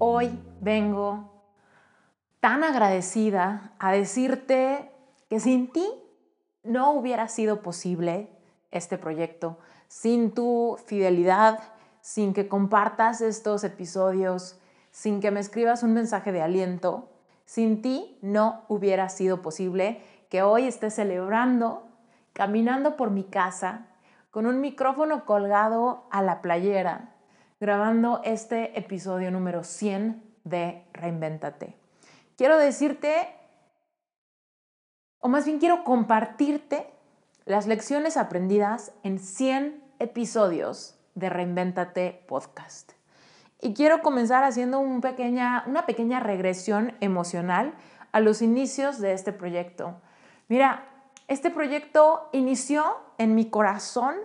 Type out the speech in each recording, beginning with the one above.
hoy vengo tan agradecida a decirte que sin ti no hubiera sido posible este proyecto, sin tu fidelidad, sin que compartas estos episodios, sin que me escribas un mensaje de aliento, sin ti no hubiera sido posible que hoy esté celebrando, caminando por mi casa, con un micrófono colgado a la playera, grabando este episodio número 100 de Reinvéntate. Quiero decirte, o más bien quiero compartirte las lecciones aprendidas en 100 episodios de Reinvéntate Podcast. Y quiero comenzar haciendo una pequeña regresión emocional a los inicios de este proyecto. Mira, este proyecto inició en mi corazón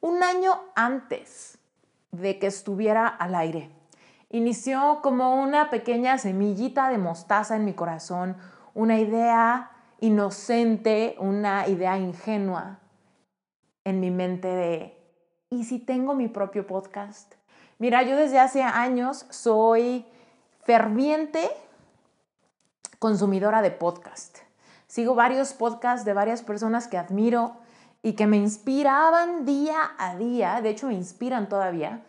un año antes de que estuviera al aire. Inició como una pequeña semillita de mostaza en mi corazón, una idea inocente, una idea ingenua en mi mente de, ¿y si tengo mi propio podcast? Mira, yo desde hace años soy ferviente consumidora de podcast. Sigo varios podcasts de varias personas que admiro y que me inspiraban día a día, de hecho me inspiran todavía,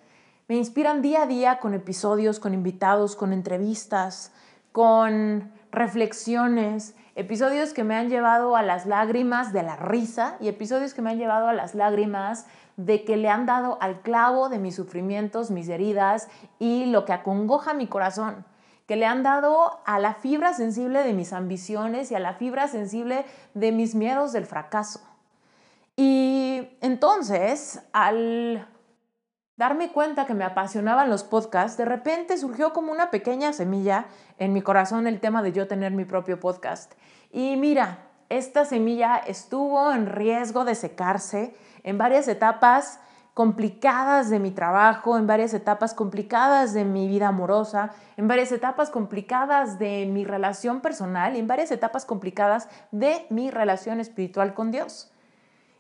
me inspiran día a día con episodios, con invitados, con entrevistas, con reflexiones, episodios que me han llevado a las lágrimas de la risa y episodios que me han llevado a las lágrimas de que le han dado al clavo de mis sufrimientos, mis heridas y lo que acongoja mi corazón, que le han dado a la fibra sensible de mis ambiciones y a la fibra sensible de mis miedos del fracaso. Y entonces, al darme cuenta que me apasionaban los podcasts, de repente surgió como una pequeña semilla en mi corazón el tema de yo tener mi propio podcast. Y mira, esta semilla estuvo en riesgo de secarse en varias etapas complicadas de mi trabajo, en varias etapas complicadas de mi vida amorosa, en varias etapas complicadas de mi relación personal y en varias etapas complicadas de mi relación espiritual con Dios.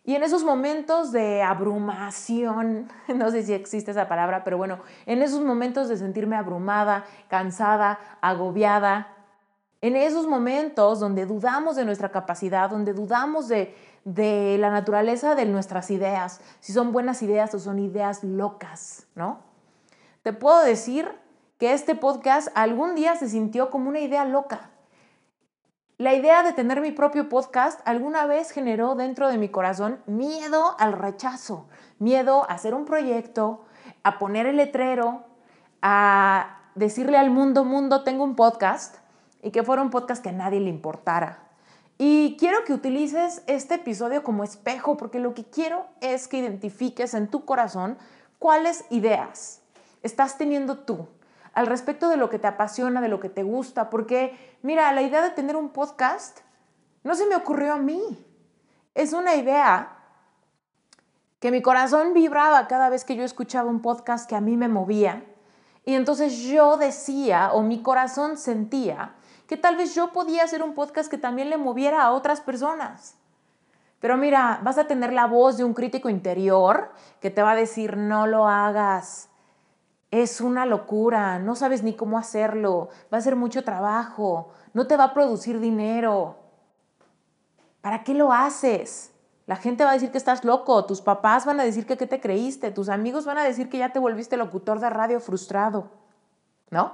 Y en esos momentos de abrumación, no sé si existe esa palabra, pero bueno, en esos momentos de sentirme abrumada, cansada, agobiada, en esos momentos donde dudamos de nuestra capacidad, donde dudamos de, de la naturaleza de nuestras ideas, si son buenas ideas o son ideas locas, ¿no? Te puedo decir que este podcast algún día se sintió como una idea loca. La idea de tener mi propio podcast alguna vez generó dentro de mi corazón miedo al rechazo, miedo a hacer un proyecto, a poner el letrero, a decirle al mundo, mundo, tengo un podcast, y que fuera un podcast que a nadie le importara. Y quiero que utilices este episodio como espejo, porque lo que quiero es que identifiques en tu corazón cuáles ideas estás teniendo tú al respecto de lo que te apasiona, de lo que te gusta, porque mira, la idea de tener un podcast no se me ocurrió a mí. Es una idea que mi corazón vibraba cada vez que yo escuchaba un podcast que a mí me movía. Y entonces yo decía, o mi corazón sentía, que tal vez yo podía hacer un podcast que también le moviera a otras personas. Pero mira, vas a tener la voz de un crítico interior que te va a decir, no lo hagas, es una locura, no sabes ni cómo hacerlo, va a ser mucho trabajo, no te va a producir dinero. ¿Para qué lo haces? La gente va a decir que estás loco, tus papás van a decir que qué te creíste, tus amigos van a decir que ya te volviste locutor de radio frustrado, ¿no?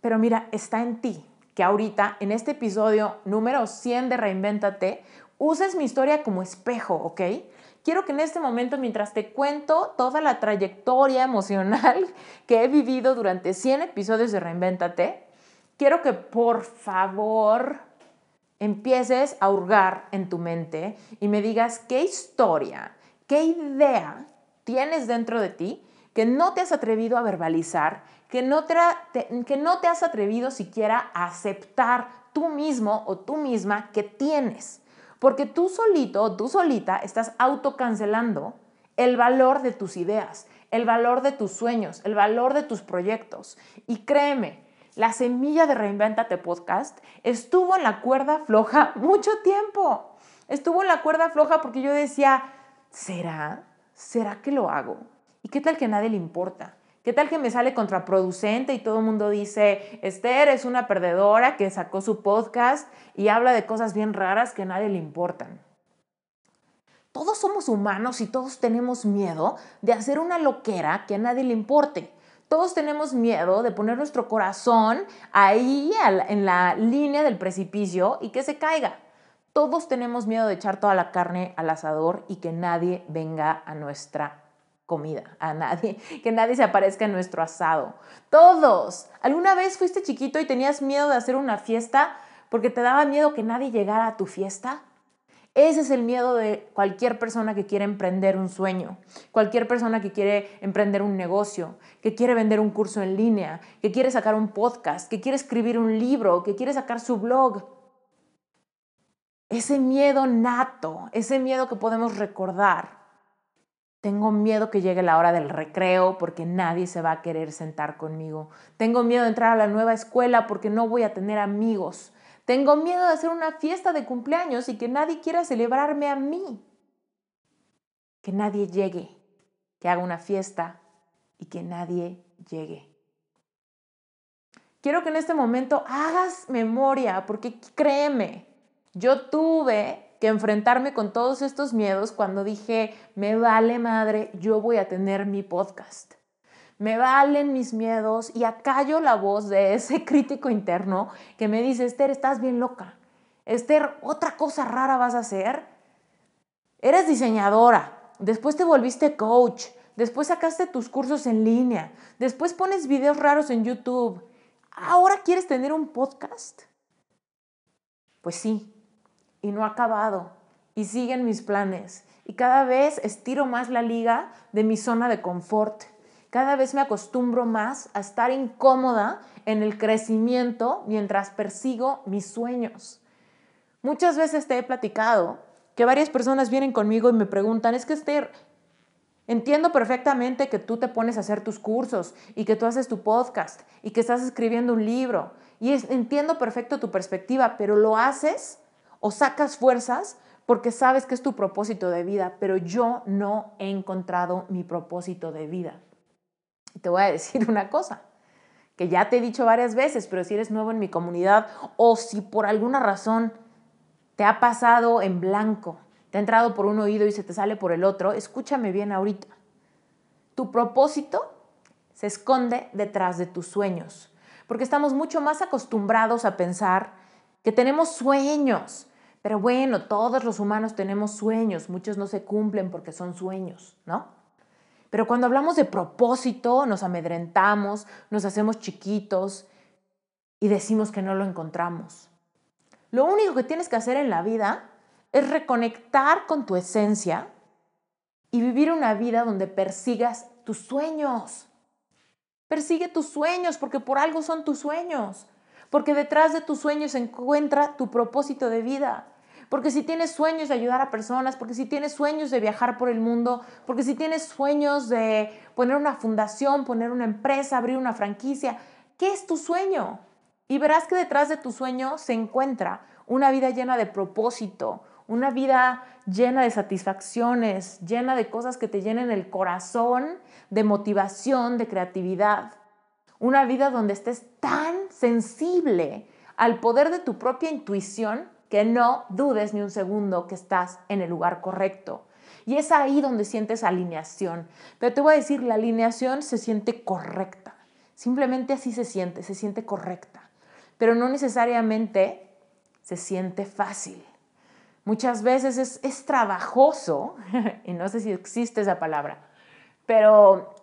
Pero mira, está en ti que ahorita, en este episodio número 100 de Reinvéntate, uses mi historia como espejo, ¿ok? Quiero que en este momento, mientras te cuento toda la trayectoria emocional que he vivido durante 100 episodios de Reinvéntate, quiero que por favor empieces a hurgar en tu mente y me digas qué historia, qué idea tienes dentro de ti que no te has atrevido a verbalizar, que no te, que no te has atrevido siquiera a aceptar tú mismo o tú misma que tienes. Porque tú solito tú solita estás autocancelando el valor de tus ideas, el valor de tus sueños, el valor de tus proyectos. Y créeme, la semilla de Reinventate Podcast estuvo en la cuerda floja mucho tiempo. Estuvo en la cuerda floja porque yo decía, ¿será? ¿Será que lo hago? ¿Y qué tal que a nadie le importa? ¿Qué tal que me sale contraproducente y todo el mundo dice, Esther es una perdedora que sacó su podcast y habla de cosas bien raras que a nadie le importan? Todos somos humanos y todos tenemos miedo de hacer una loquera que a nadie le importe. Todos tenemos miedo de poner nuestro corazón ahí en la línea del precipicio y que se caiga. Todos tenemos miedo de echar toda la carne al asador y que nadie venga a nuestra comida, a nadie, que nadie se aparezca en nuestro asado. Todos. ¿Alguna vez fuiste chiquito y tenías miedo de hacer una fiesta porque te daba miedo que nadie llegara a tu fiesta? Ese es el miedo de cualquier persona que quiere emprender un sueño, cualquier persona que quiere emprender un negocio, que quiere vender un curso en línea, que quiere sacar un podcast, que quiere escribir un libro, que quiere sacar su blog. Ese miedo nato, ese miedo que podemos recordar tengo miedo que llegue la hora del recreo porque nadie se va a querer sentar conmigo. Tengo miedo de entrar a la nueva escuela porque no voy a tener amigos. Tengo miedo de hacer una fiesta de cumpleaños y que nadie quiera celebrarme a mí. Que nadie llegue, que haga una fiesta y que nadie llegue. Quiero que en este momento hagas memoria porque créeme, yo tuve que enfrentarme con todos estos miedos cuando dije, me vale madre, yo voy a tener mi podcast. Me valen mis miedos y acallo la voz de ese crítico interno que me dice, Esther, estás bien loca. Esther, otra cosa rara vas a hacer. Eres diseñadora, después te volviste coach, después sacaste tus cursos en línea, después pones videos raros en YouTube. ¿Ahora quieres tener un podcast? Pues sí, y no ha acabado y siguen mis planes y cada vez estiro más la liga de mi zona de confort. Cada vez me acostumbro más a estar incómoda en el crecimiento mientras persigo mis sueños. Muchas veces te he platicado que varias personas vienen conmigo y me preguntan, es que Esther, entiendo perfectamente que tú te pones a hacer tus cursos y que tú haces tu podcast y que estás escribiendo un libro y entiendo perfecto tu perspectiva, pero lo haces o sacas fuerzas porque sabes que es tu propósito de vida, pero yo no he encontrado mi propósito de vida. te voy a decir una cosa, que ya te he dicho varias veces, pero si eres nuevo en mi comunidad o si por alguna razón te ha pasado en blanco, te ha entrado por un oído y se te sale por el otro, escúchame bien ahorita. Tu propósito se esconde detrás de tus sueños, porque estamos mucho más acostumbrados a pensar que tenemos sueños. Pero bueno, todos los humanos tenemos sueños, muchos no se cumplen porque son sueños, ¿no? Pero cuando hablamos de propósito, nos amedrentamos, nos hacemos chiquitos y decimos que no lo encontramos. Lo único que tienes que hacer en la vida es reconectar con tu esencia y vivir una vida donde persigas tus sueños. Persigue tus sueños porque por algo son tus sueños porque detrás de tus sueños se encuentra tu propósito de vida. Porque si tienes sueños de ayudar a personas, porque si tienes sueños de viajar por el mundo, porque si tienes sueños de poner una fundación, poner una empresa, abrir una franquicia, ¿qué es tu sueño? Y verás que detrás de tu sueño se encuentra una vida llena de propósito, una vida llena de satisfacciones, llena de cosas que te llenen el corazón, de motivación, de creatividad. Una vida donde estés tan sensible al poder de tu propia intuición que no dudes ni un segundo que estás en el lugar correcto. Y es ahí donde sientes alineación. Pero te voy a decir, la alineación se siente correcta. Simplemente así se siente, se siente correcta. pero no necesariamente se siente fácil. Muchas veces es, es trabajoso, y no sé si existe esa palabra, pero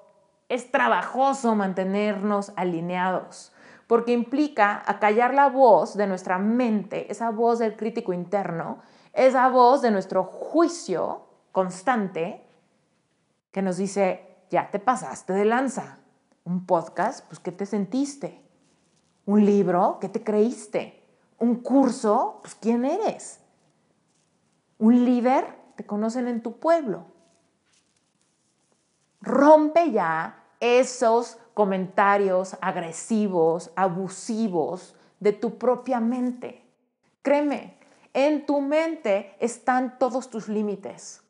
es trabajoso mantenernos alineados, porque implica acallar la voz de nuestra mente, esa voz del crítico interno, esa voz de nuestro juicio constante que nos dice, ya te pasaste de lanza. Un podcast, pues ¿qué te sentiste? Un libro, ¿qué te creíste? Un curso, pues ¿quién eres? Un líder, te conocen en tu pueblo. Rompe ya esos comentarios agresivos, abusivos de tu propia mente. Créeme, en tu mente están todos tus límites.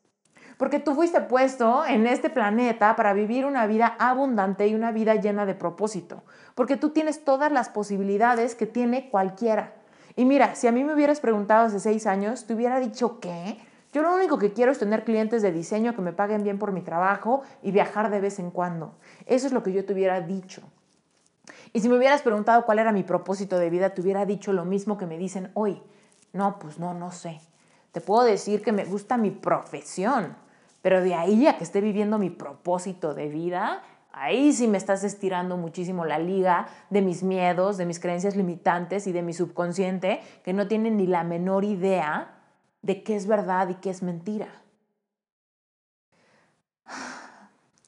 Porque tú fuiste puesto en este planeta para vivir una vida abundante y una vida llena de propósito. Porque tú tienes todas las posibilidades que tiene cualquiera. Y mira, si a mí me hubieras preguntado hace seis años, te hubiera dicho que yo lo único que quiero es tener clientes de diseño que me paguen bien por mi trabajo y viajar de vez en cuando. Eso es lo que yo te hubiera dicho. Y si me hubieras preguntado cuál era mi propósito de vida, te hubiera dicho lo mismo que me dicen hoy. No, pues no, no sé. Te puedo decir que me gusta mi profesión, pero de ahí a que esté viviendo mi propósito de vida, ahí sí me estás estirando muchísimo la liga de mis miedos, de mis creencias limitantes y de mi subconsciente que no tienen ni la menor idea de qué es verdad y qué es mentira.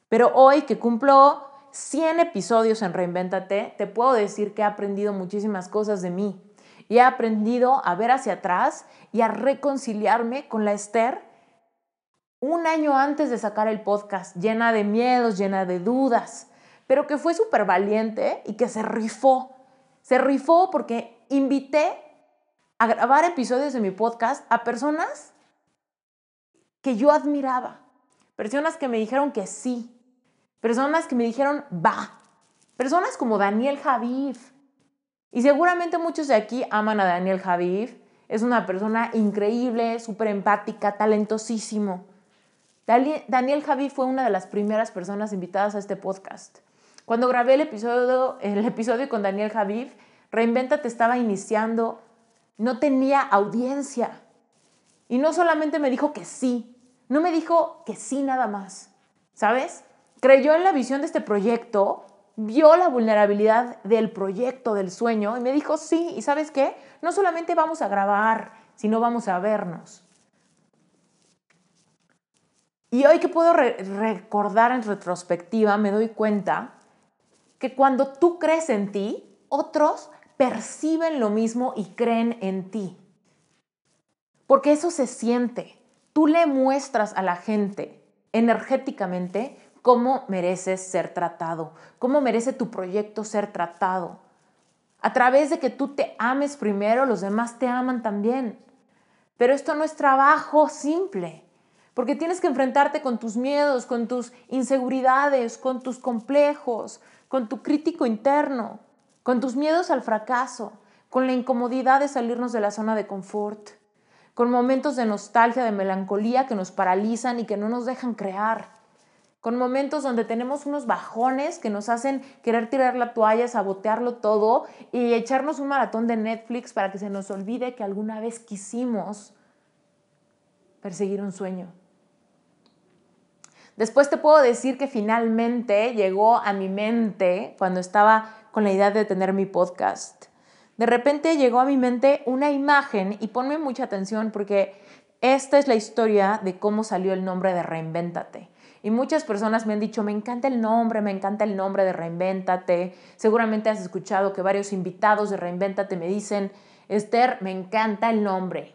Pero hoy que cumplo 100 episodios en Reinvéntate, te puedo decir que he aprendido muchísimas cosas de mí y he aprendido a ver hacia atrás y a reconciliarme con la Esther un año antes de sacar el podcast, llena de miedos, llena de dudas, pero que fue súper valiente y que se rifó. Se rifó porque invité a grabar episodios de mi podcast a personas que yo admiraba, personas que me dijeron que sí, personas que me dijeron va, personas como Daniel Javif. Y seguramente muchos de aquí aman a Daniel Javif. Es una persona increíble, súper empática, talentosísimo. Daniel Javi fue una de las primeras personas invitadas a este podcast. Cuando grabé el episodio, el episodio con Daniel Javiv, Reinventate estaba iniciando, no tenía audiencia. Y no solamente me dijo que sí, no me dijo que sí nada más, ¿sabes? Creyó en la visión de este proyecto, vio la vulnerabilidad del proyecto, del sueño, y me dijo sí, ¿y sabes qué? No solamente vamos a grabar, sino vamos a vernos. Y hoy que puedo recordar en retrospectiva, me doy cuenta que cuando tú crees en ti, otros perciben lo mismo y creen en ti. Porque eso se siente. Tú le muestras a la gente energéticamente cómo mereces ser tratado, cómo merece tu proyecto ser tratado. A través de que tú te ames primero, los demás te aman también. Pero esto no es trabajo simple porque tienes que enfrentarte con tus miedos, con tus inseguridades, con tus complejos, con tu crítico interno, con tus miedos al fracaso, con la incomodidad de salirnos de la zona de confort, con momentos de nostalgia, de melancolía que nos paralizan y que no nos dejan crear, con momentos donde tenemos unos bajones que nos hacen querer tirar la toalla, sabotearlo todo y echarnos un maratón de Netflix para que se nos olvide que alguna vez quisimos perseguir un sueño. Después te puedo decir que finalmente llegó a mi mente cuando estaba con la idea de tener mi podcast. De repente llegó a mi mente una imagen y ponme mucha atención porque esta es la historia de cómo salió el nombre de Reinvéntate. Y muchas personas me han dicho, me encanta el nombre, me encanta el nombre de Reinvéntate. Seguramente has escuchado que varios invitados de Reinvéntate me dicen, Esther, me encanta el nombre.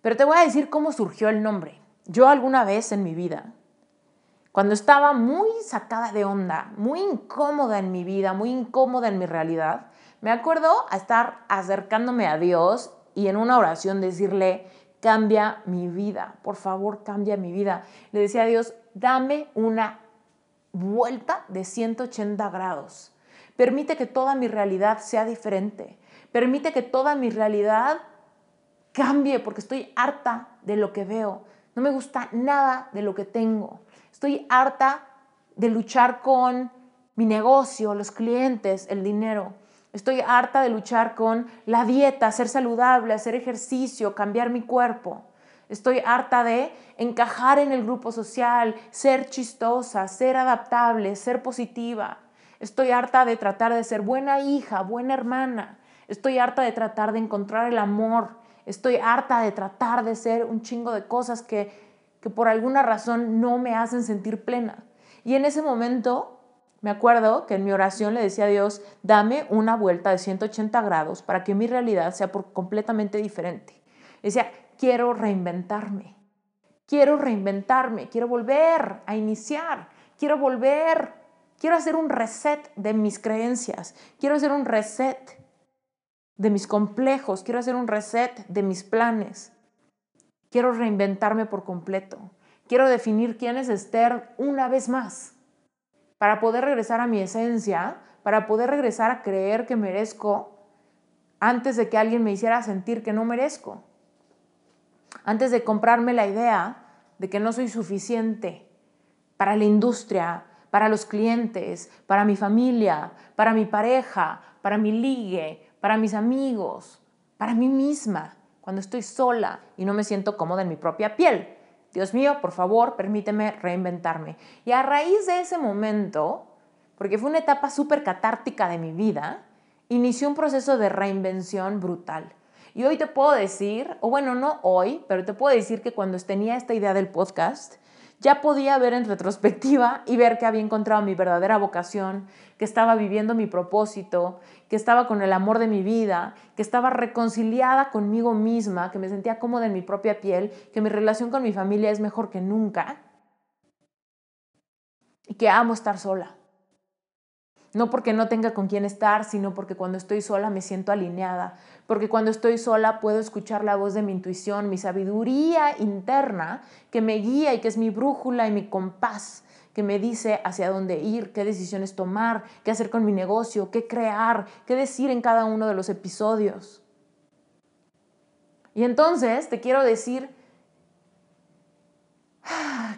Pero te voy a decir cómo surgió el nombre. Yo alguna vez en mi vida, cuando estaba muy sacada de onda, muy incómoda en mi vida, muy incómoda en mi realidad, me acuerdo a estar acercándome a Dios y en una oración decirle, cambia mi vida, por favor, cambia mi vida. Le decía a Dios, dame una vuelta de 180 grados. Permite que toda mi realidad sea diferente. Permite que toda mi realidad cambie porque estoy harta de lo que veo. No me gusta nada de lo que tengo. Estoy harta de luchar con mi negocio, los clientes, el dinero. Estoy harta de luchar con la dieta, ser saludable, hacer ejercicio, cambiar mi cuerpo. Estoy harta de encajar en el grupo social, ser chistosa, ser adaptable, ser positiva. Estoy harta de tratar de ser buena hija, buena hermana. Estoy harta de tratar de encontrar el amor. Estoy harta de tratar de ser un chingo de cosas que, que por alguna razón no me hacen sentir plena. Y en ese momento me acuerdo que en mi oración le decía a Dios, dame una vuelta de 180 grados para que mi realidad sea completamente diferente. Decía, quiero reinventarme, quiero reinventarme, quiero volver a iniciar, quiero volver, quiero hacer un reset de mis creencias, quiero hacer un reset de mis complejos, quiero hacer un reset de mis planes, quiero reinventarme por completo, quiero definir quién es Esther una vez más. Para poder regresar a mi esencia, para poder regresar a creer que merezco antes de que alguien me hiciera sentir que no merezco. Antes de comprarme la idea de que no soy suficiente para la industria, para los clientes, para mi familia, para mi pareja, para mi ligue, para mis amigos, para mí misma, cuando estoy sola y no me siento cómoda en mi propia piel. Dios mío, por favor, permíteme reinventarme. Y a raíz de ese momento, porque fue una etapa súper catártica de mi vida, inició un proceso de reinvención brutal. Y hoy te puedo decir, o bueno, no hoy, pero te puedo decir que cuando tenía esta idea del podcast, ya podía ver en retrospectiva y ver que había encontrado mi verdadera vocación, que estaba viviendo mi propósito, que estaba con el amor de mi vida, que estaba reconciliada conmigo misma, que me sentía cómoda en mi propia piel, que mi relación con mi familia es mejor que nunca. Y que amo estar sola. No porque no tenga con quién estar, sino porque cuando estoy sola me siento alineada, porque cuando estoy sola puedo escuchar la voz de mi intuición, mi sabiduría interna que me guía y que es mi brújula y mi compás, que me dice hacia dónde ir, qué decisiones tomar, qué hacer con mi negocio, qué crear, qué decir en cada uno de los episodios. Y entonces te quiero decir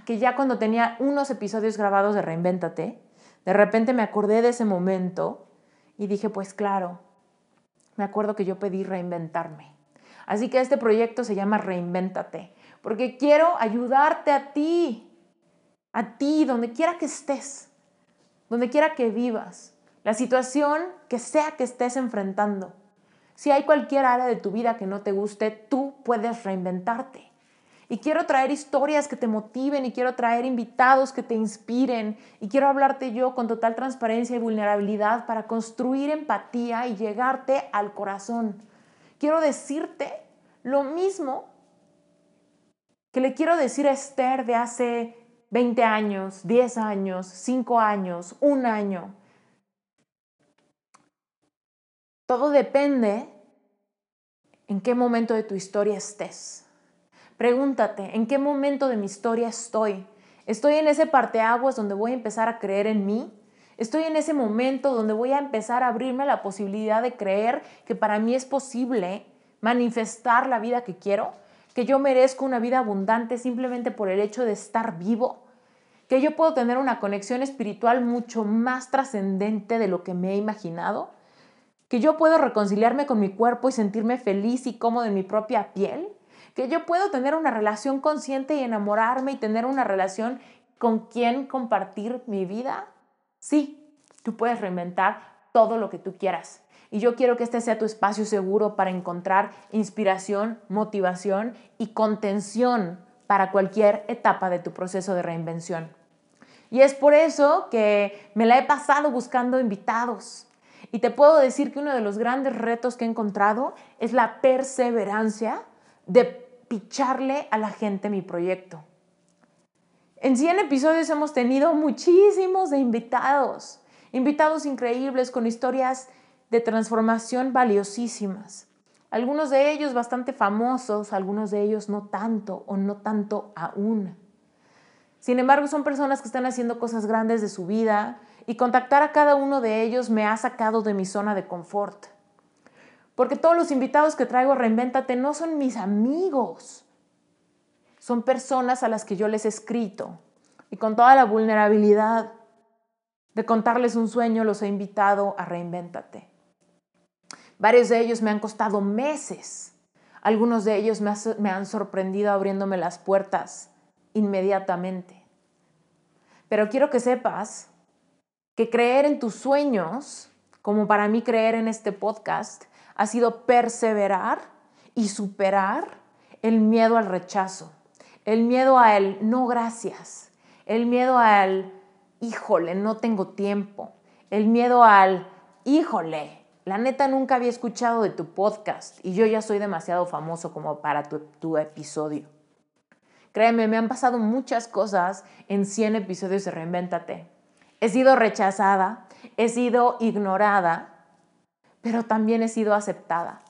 que ya cuando tenía unos episodios grabados de Reinvéntate, de repente me acordé de ese momento y dije, pues claro, me acuerdo que yo pedí reinventarme. Así que este proyecto se llama Reinvéntate, porque quiero ayudarte a ti, a ti, donde quiera que estés, donde quiera que vivas, la situación que sea que estés enfrentando. Si hay cualquier área de tu vida que no te guste, tú puedes reinventarte. Y quiero traer historias que te motiven y quiero traer invitados que te inspiren y quiero hablarte yo con total transparencia y vulnerabilidad para construir empatía y llegarte al corazón. Quiero decirte lo mismo que le quiero decir a Esther de hace 20 años, 10 años, 5 años, un año. Todo depende en qué momento de tu historia estés. Pregúntate, ¿en qué momento de mi historia estoy? ¿Estoy en ese parteaguas donde voy a empezar a creer en mí? ¿Estoy en ese momento donde voy a empezar a abrirme la posibilidad de creer que para mí es posible manifestar la vida que quiero? ¿Que yo merezco una vida abundante simplemente por el hecho de estar vivo? ¿Que yo puedo tener una conexión espiritual mucho más trascendente de lo que me he imaginado? ¿Que yo puedo reconciliarme con mi cuerpo y sentirme feliz y cómodo en mi propia piel? que yo puedo tener una relación consciente y enamorarme y tener una relación con quien compartir mi vida. Sí, tú puedes reinventar todo lo que tú quieras. Y yo quiero que este sea tu espacio seguro para encontrar inspiración, motivación y contención para cualquier etapa de tu proceso de reinvención. Y es por eso que me la he pasado buscando invitados. Y te puedo decir que uno de los grandes retos que he encontrado es la perseverancia de picharle a la gente mi proyecto. En 100 episodios hemos tenido muchísimos de invitados, invitados increíbles con historias de transformación valiosísimas. Algunos de ellos bastante famosos, algunos de ellos no tanto o no tanto aún. Sin embargo, son personas que están haciendo cosas grandes de su vida y contactar a cada uno de ellos me ha sacado de mi zona de confort. Porque todos los invitados que traigo a Reinvéntate no son mis amigos. Son personas a las que yo les he escrito. Y con toda la vulnerabilidad de contarles un sueño, los he invitado a Reinvéntate. Varios de ellos me han costado meses. Algunos de ellos me, han sorprendido abriéndome las puertas inmediatamente. Pero quiero que sepas que creer en tus sueños, como para mí creer en este podcast, ha sido perseverar y superar el miedo al rechazo, el miedo al no gracias, el miedo al híjole, no tengo tiempo, el miedo al híjole, la neta nunca había escuchado de tu podcast y yo ya soy demasiado famoso como para tu, tu episodio. Créeme, me han pasado muchas cosas en 100 episodios de Reinvéntate. He sido rechazada, he sido ignorada, pero también he sido aceptada.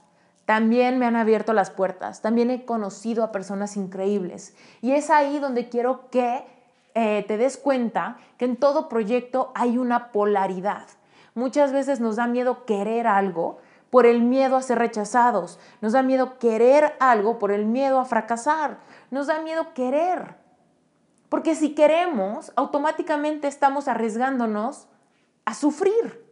También me han abierto las puertas, también he conocido a personas increíbles. Y es ahí donde quiero que eh, te des cuenta que en todo proyecto hay una polaridad. Muchas veces nos da miedo querer algo por el miedo a ser rechazados. Nos da miedo querer algo por el miedo a fracasar. Nos da miedo querer. Porque si queremos, automáticamente estamos arriesgándonos a sufrir.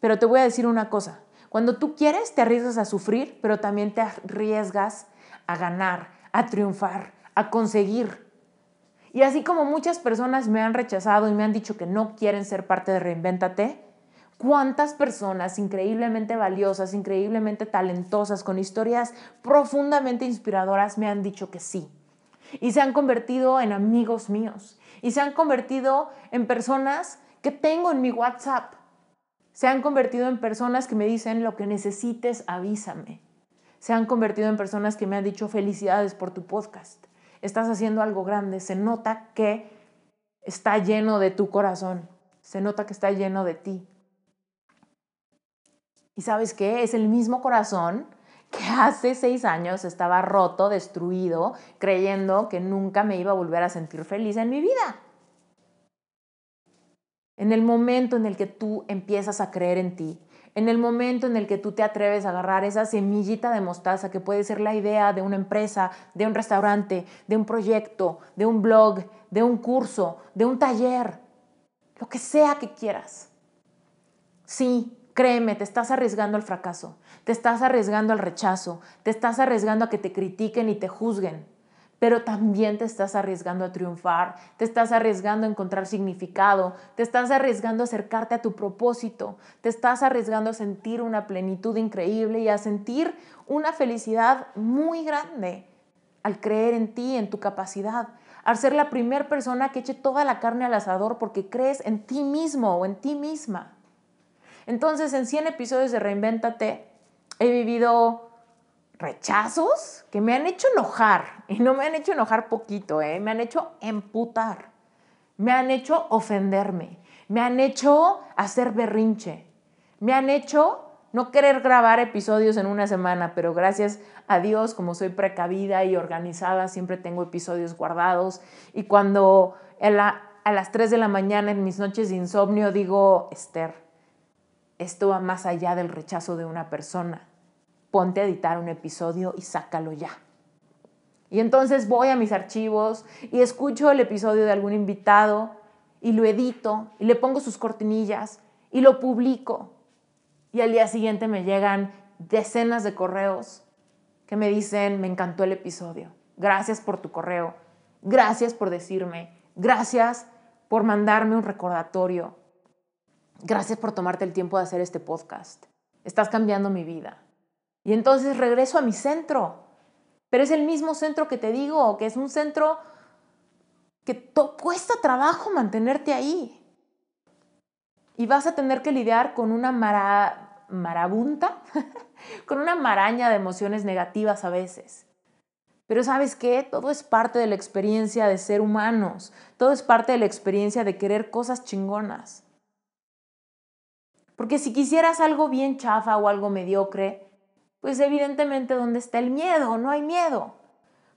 Pero te voy a decir una cosa. Cuando tú quieres, te arriesgas a sufrir, pero también te arriesgas a ganar, a triunfar, a conseguir. Y así como muchas personas me han rechazado y me han dicho que no quieren ser parte de Reinvéntate, ¿cuántas personas increíblemente valiosas, increíblemente talentosas, con historias profundamente inspiradoras me han dicho que sí? Y se han convertido en amigos míos. Y se han convertido en personas que tengo en mi WhatsApp se han convertido en personas que me dicen lo que necesites, avísame. Se han convertido en personas que me han dicho felicidades por tu podcast. Estás haciendo algo grande. Se nota que está lleno de tu corazón. Se nota que está lleno de ti. ¿Y sabes qué? Es el mismo corazón que hace seis años estaba roto, destruido, creyendo que nunca me iba a volver a sentir feliz en mi vida. En el momento en el que tú empiezas a creer en ti, en el momento en el que tú te atreves a agarrar esa semillita de mostaza que puede ser la idea de una empresa, de un restaurante, de un proyecto, de un blog, de un curso, de un taller, lo que sea que quieras. Sí, créeme, te estás arriesgando al fracaso, te estás arriesgando al rechazo, te estás arriesgando a que te critiquen y te juzguen pero también te estás arriesgando a triunfar, te estás arriesgando a encontrar significado, te estás arriesgando a acercarte a tu propósito, te estás arriesgando a sentir una plenitud increíble y a sentir una felicidad muy grande al creer en ti, en tu capacidad, al ser la primera persona que eche toda la carne al asador porque crees en ti mismo o en ti misma. Entonces, en 100 episodios de Reinvéntate, he vivido rechazos que me han hecho enojar. Y no me han hecho enojar poquito, ¿eh? me han hecho emputar. Me han hecho ofenderme. Me han hecho hacer berrinche. Me han hecho no querer grabar episodios en una semana, pero gracias a Dios, como soy precavida y organizada, siempre tengo episodios guardados. Y cuando a las 3 de la mañana en mis noches de insomnio digo, Esther, esto va más allá del rechazo de una persona ponte a editar un episodio y sácalo ya. Y entonces voy a mis archivos y escucho el episodio de algún invitado y lo edito y le pongo sus cortinillas y lo publico. Y al día siguiente me llegan decenas de correos que me dicen, me encantó el episodio, gracias por tu correo, gracias por decirme, gracias por mandarme un recordatorio, gracias por tomarte el tiempo de hacer este podcast, estás cambiando mi vida. Y entonces regreso a mi centro. Pero es el mismo centro que te digo, que es un centro que cuesta trabajo mantenerte ahí. Y vas a tener que lidiar con una marabunta, con una maraña de emociones negativas a veces. Pero sabes qué? Todo es parte de la experiencia de ser humanos. Todo es parte de la experiencia de querer cosas chingonas. Porque si quisieras algo bien chafa o algo mediocre, pues evidentemente ¿dónde está el miedo? No hay miedo.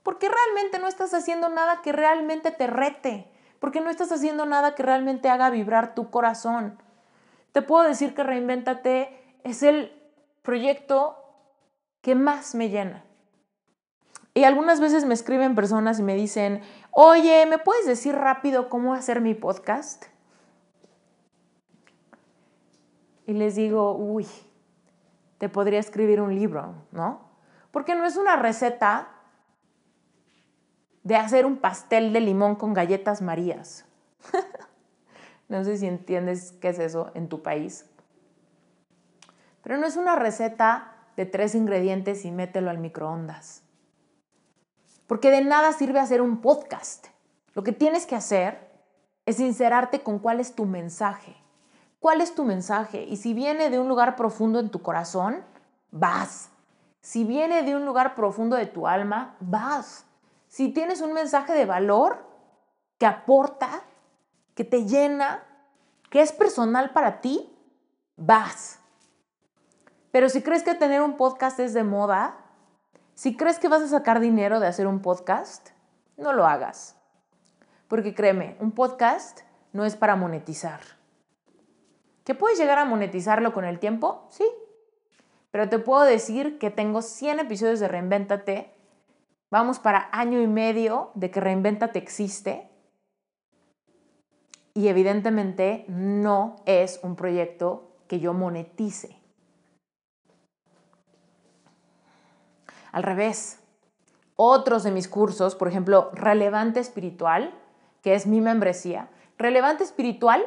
Porque realmente no estás haciendo nada que realmente te rete. Porque no estás haciendo nada que realmente haga vibrar tu corazón. Te puedo decir que Reinvéntate es el proyecto que más me llena. Y algunas veces me escriben personas y me dicen, oye, ¿me puedes decir rápido cómo hacer mi podcast? Y les digo, uy, te podría escribir un libro, ¿no? Porque no es una receta de hacer un pastel de limón con galletas marías. no sé si entiendes qué es eso en tu país. Pero no es una receta de tres ingredientes y mételo al microondas. Porque de nada sirve hacer un podcast. Lo que tienes que hacer es sincerarte con cuál es tu mensaje. ¿Cuál es tu mensaje? Y si viene de un lugar profundo en tu corazón, vas. Si viene de un lugar profundo de tu alma, vas. Si tienes un mensaje de valor que aporta, que te llena, que es personal para ti, vas. Pero si crees que tener un podcast es de moda, si crees que vas a sacar dinero de hacer un podcast, no lo hagas. Porque créeme, un podcast no es para monetizar. ¿Que puedes llegar a monetizarlo con el tiempo? Sí. Pero te puedo decir que tengo 100 episodios de Reinvéntate. Vamos para año y medio de que Reinvéntate existe. Y evidentemente no es un proyecto que yo monetice. Al revés, otros de mis cursos, por ejemplo, Relevante Espiritual, que es mi membresía, Relevante Espiritual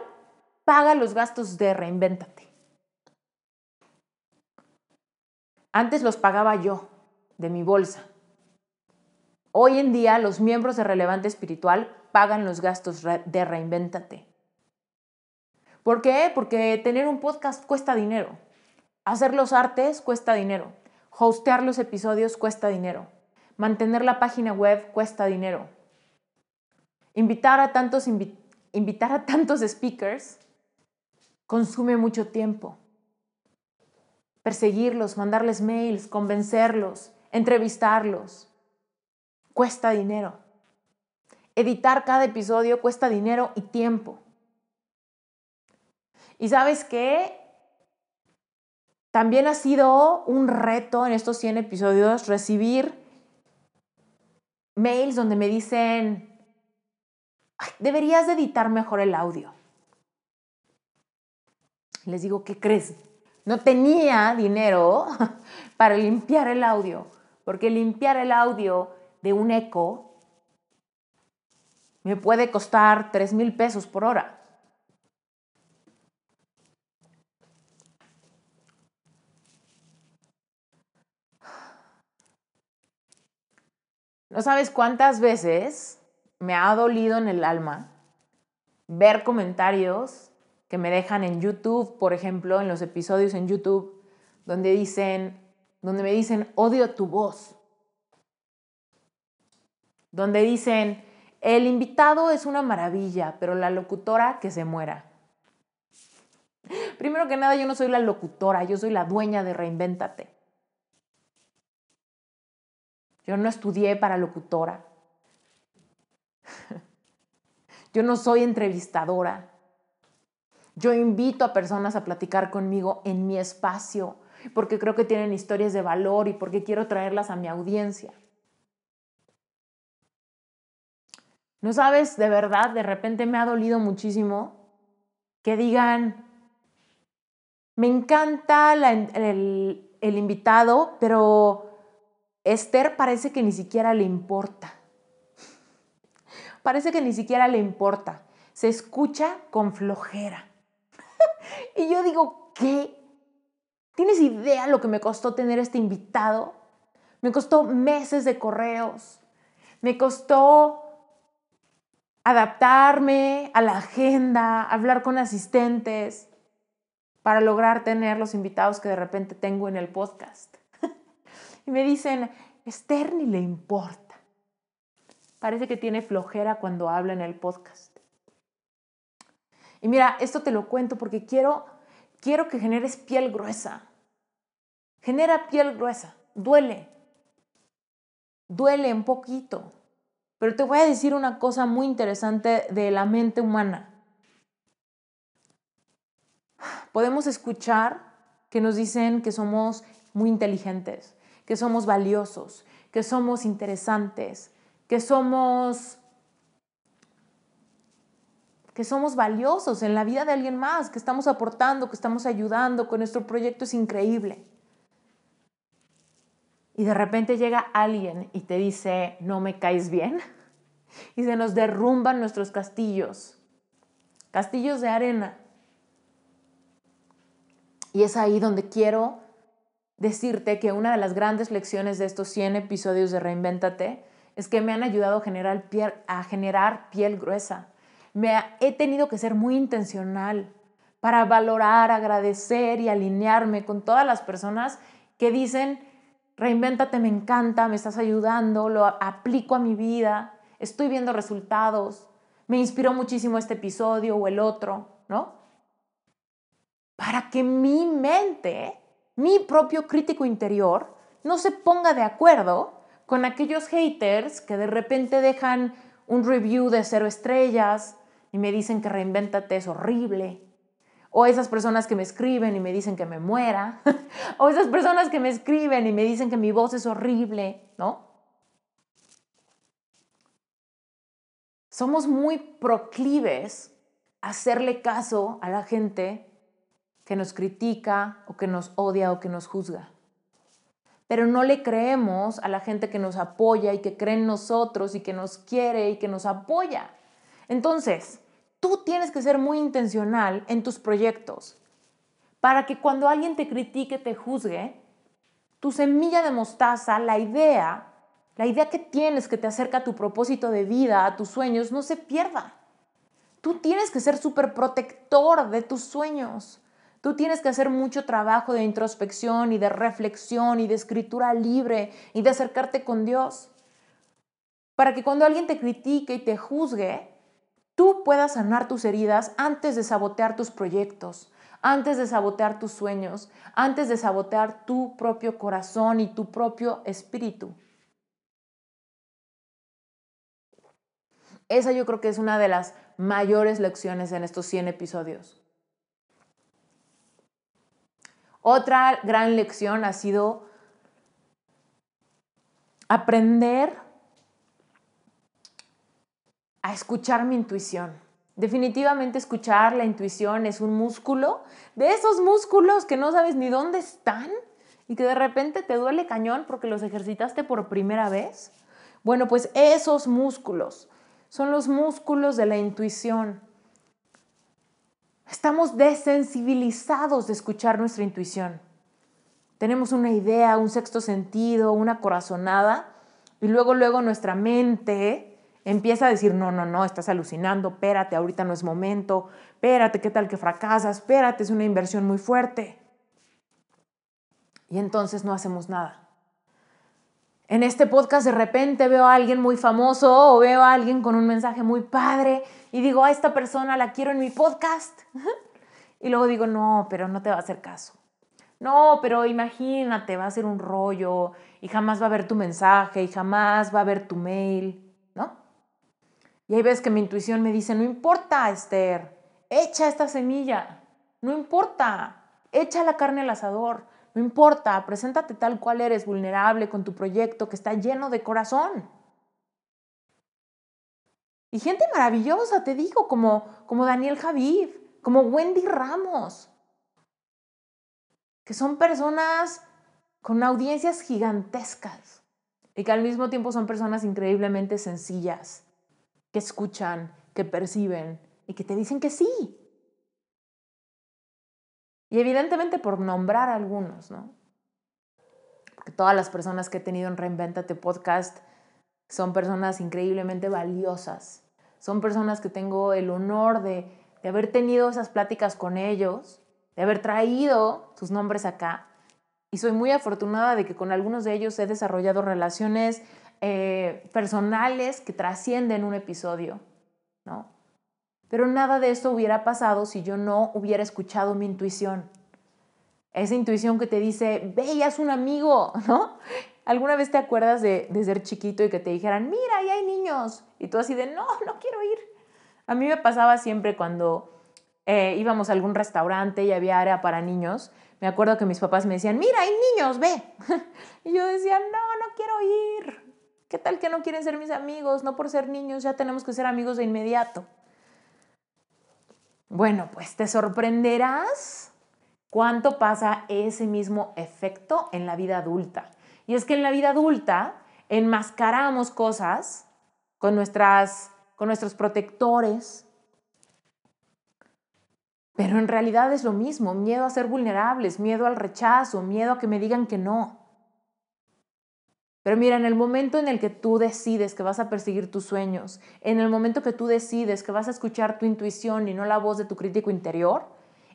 paga los gastos de Reinvéntate. Antes los pagaba yo, de mi bolsa. Hoy en día los miembros de Relevante Espiritual pagan los gastos de Reinvéntate. ¿Por qué? Porque tener un podcast cuesta dinero. Hacer los artes cuesta dinero. Hostear los episodios cuesta dinero. Mantener la página web cuesta dinero. Invitar a tantos, invitar a tantos speakers consume mucho tiempo. Perseguirlos, mandarles mails, convencerlos, entrevistarlos, cuesta dinero. Editar cada episodio cuesta dinero y tiempo. ¿Y sabes qué? También ha sido un reto en estos 100 episodios recibir mails donde me dicen, deberías de editar mejor el audio. Les digo, ¿qué crees? No tenía dinero para limpiar el audio, porque limpiar el audio de un eco me puede costar 3 mil pesos por hora. No sabes cuántas veces me ha dolido en el alma ver comentarios que me dejan en YouTube, por ejemplo, en los episodios en YouTube, donde dicen, donde me dicen, odio tu voz. Donde dicen, el invitado es una maravilla, pero la locutora que se muera. Primero que nada, yo no soy la locutora, yo soy la dueña de Reinvéntate. Yo no estudié para locutora. Yo no soy entrevistadora. Yo invito a personas a platicar conmigo en mi espacio porque creo que tienen historias de valor y porque quiero traerlas a mi audiencia. No sabes, de verdad, de repente me ha dolido muchísimo que digan, me encanta el, el invitado, pero Esther parece que ni siquiera le importa. Parece que ni siquiera le importa. Se escucha con flojera. Y yo digo, ¿qué? ¿Tienes idea lo que me costó tener este invitado? Me costó meses de correos. Me costó adaptarme a la agenda, hablar con asistentes para lograr tener los invitados que de repente tengo en el podcast y me dicen, Esther ni le importa. Parece que tiene flojera cuando habla en el podcast. Y mira, esto te lo cuento porque quiero, quiero que generes piel gruesa. Genera piel gruesa, duele. Duele un poquito. Pero te voy a decir una cosa muy interesante de la mente humana. Podemos escuchar que nos dicen que somos muy inteligentes, que somos valiosos, que somos interesantes, que somos que somos valiosos en la vida de alguien más, que estamos aportando, que estamos ayudando, que nuestro proyecto es increíble. y de repente llega alguien y te dice, no me caes bien, y se nos derrumban nuestros castillos, castillos de arena. Y es ahí donde quiero decirte que una de las grandes lecciones de estos 100 episodios de Reinvéntate es que me han ayudado a generar piel, a generar piel gruesa. Me he tenido que ser muy intencional para valorar, agradecer y alinearme con todas las personas que dicen, reinvéntate, me encanta, me estás ayudando, lo aplico a mi vida, estoy viendo resultados, me inspiró muchísimo este episodio o el otro, ¿no? Para que mi mente, mi propio crítico interior, no se ponga de acuerdo con aquellos haters que de repente dejan un review de cero estrellas y me dicen que reinvéntate es horrible. O esas personas que me escriben y me dicen que me muera. o esas personas que me escriben y me dicen que mi voz es horrible, ¿no? Somos muy proclives a hacerle caso a la gente que nos critica o que nos odia o que nos juzga pero no le creemos a la gente que nos apoya y que cree en nosotros y que nos quiere y que nos apoya. Entonces, tú tienes que ser muy intencional en tus proyectos para que cuando alguien te critique, te juzgue, tu semilla de mostaza, la idea, la idea que tienes que te acerca a tu propósito de vida, a tus sueños, no se pierda. Tú tienes que ser súper protector de tus sueños. Tú tienes que hacer mucho trabajo de introspección y de reflexión y de escritura libre y de acercarte con Dios. Para que cuando alguien te critique y te juzgue, tú puedas sanar tus heridas antes de sabotear tus proyectos, antes de sabotear tus sueños, antes de sabotear tu propio corazón y tu propio espíritu. Esa yo creo que es una de las mayores lecciones en estos 100 episodios. Otra gran lección ha sido aprender a escuchar mi intuición. Definitivamente escuchar la intuición es un músculo, de esos músculos que no sabes ni dónde están y que de repente te duele cañón porque los ejercitaste por primera vez. Bueno, pues esos músculos son los músculos de la intuición. Estamos desensibilizados de escuchar nuestra intuición. Tenemos una idea, un sexto sentido, una corazonada, y luego, luego nuestra mente empieza a decir, no, no, no, estás alucinando, espérate, ahorita no es momento, espérate, ¿qué tal que fracasas? Espérate, es una inversión muy fuerte. Y entonces no hacemos nada. En este podcast de repente veo a alguien muy famoso o veo a alguien con un mensaje muy padre y digo, a esta persona la quiero en mi podcast. y luego digo, no, pero no te va a hacer caso. No, pero imagínate, va a ser un rollo y jamás va a ver tu mensaje y jamás va a ver tu mail. Y hay veces que mi intuición me dice, no importa, Esther, echa esta semilla, no importa, echa la carne al asador, no importa, preséntate tal cual eres, vulnerable con tu proyecto que está lleno de corazón. Y gente maravillosa, te digo, como, como Daniel Javid, como Wendy Ramos, que son personas con audiencias gigantescas y que al mismo tiempo son personas increíblemente sencillas, que escuchan, que perciben y que te dicen que sí. Y evidentemente por nombrar a algunos, ¿no? Porque todas las personas que he tenido en Reinventate Podcast son personas increíblemente valiosas. Son personas que tengo el honor de, haber tenido esas pláticas con ellos, de haber traído sus nombres acá. Y soy muy afortunada de que con algunos de ellos he desarrollado relaciones eh, personales que trascienden un episodio, ¿no? Pero nada de esto hubiera pasado si yo no hubiera escuchado mi intuición. Esa intuición que te dice, ve y haz un amigo, ¿no? ¿Alguna vez te acuerdas de, ser chiquito y que te dijeran, mira, ahí hay niños? Y tú así de, no, no quiero ir. A mí me pasaba siempre cuando eh, íbamos a algún restaurante y había área para niños. Me acuerdo que mis papás me decían, mira, hay niños, ve. y yo decía, no, no quiero ir. ¿Qué tal que no quieren ser mis amigos? No por ser niños, ya tenemos que ser amigos de inmediato. Bueno, pues te sorprenderás cuánto pasa ese mismo efecto en la vida adulta. Y es que en la vida adulta enmascaramos cosas con, nuestras, con nuestros protectores, pero en realidad es lo mismo, miedo a ser vulnerables, miedo al rechazo, miedo a que me digan que no. Pero mira, en el momento en el que tú decides que vas a perseguir tus sueños, en el momento que tú decides que vas a escuchar tu intuición y no la voz de tu crítico interior,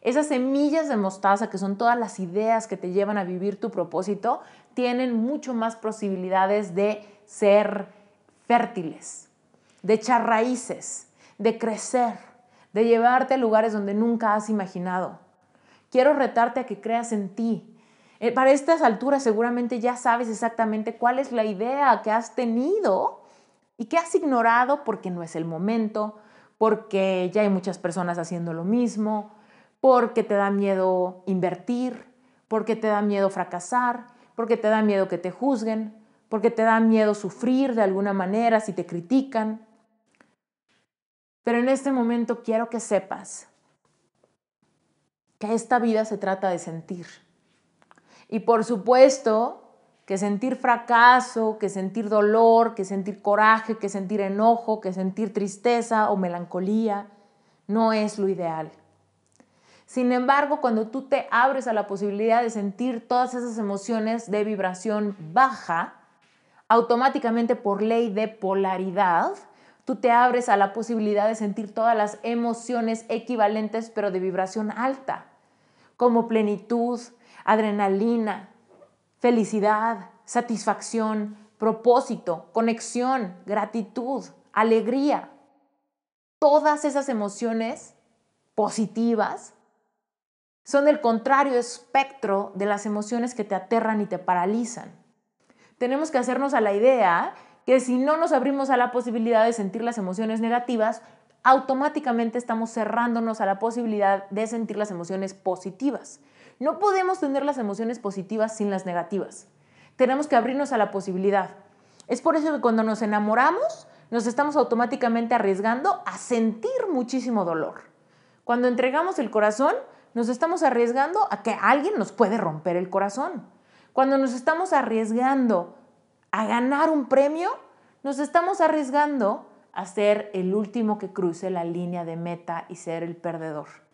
esas semillas de mostaza, que son todas las ideas que te llevan a vivir tu propósito, tienen mucho más posibilidades de ser fértiles, de echar raíces, de crecer, de llevarte a lugares donde nunca has imaginado. Quiero retarte a que creas en ti, eh, para estas alturas seguramente ya sabes exactamente cuál es la idea que has tenido y que has ignorado porque no es el momento, porque ya hay muchas personas haciendo lo mismo, porque te da miedo invertir, porque te da miedo fracasar, porque te da miedo que te juzguen, porque te da miedo sufrir de alguna manera si te critican. Pero en este momento quiero que sepas que esta vida se trata de sentir y por supuesto que sentir fracaso, que sentir dolor, que sentir coraje, que sentir enojo, que sentir tristeza o melancolía no es lo ideal. Sin embargo, cuando tú te abres a la posibilidad de sentir todas esas emociones de vibración baja, automáticamente por ley de polaridad, tú te abres a la posibilidad de sentir todas las emociones equivalentes pero de vibración alta, como plenitud, adrenalina, felicidad, satisfacción, propósito, conexión, gratitud, alegría. Todas esas emociones positivas son el contrario espectro de las emociones que te aterran y te paralizan. Tenemos que hacernos a la idea que si no nos abrimos a la posibilidad de sentir las emociones negativas, automáticamente estamos cerrándonos a la posibilidad de sentir las emociones positivas. No podemos tener las emociones positivas sin las negativas. Tenemos que abrirnos a la posibilidad. Es por eso que cuando nos enamoramos, nos estamos automáticamente arriesgando a sentir muchísimo dolor. Cuando entregamos el corazón, nos estamos arriesgando a que alguien nos puede romper el corazón. Cuando nos estamos arriesgando a ganar un premio, nos estamos arriesgando a ser el último que cruce la línea de meta y ser el perdedor.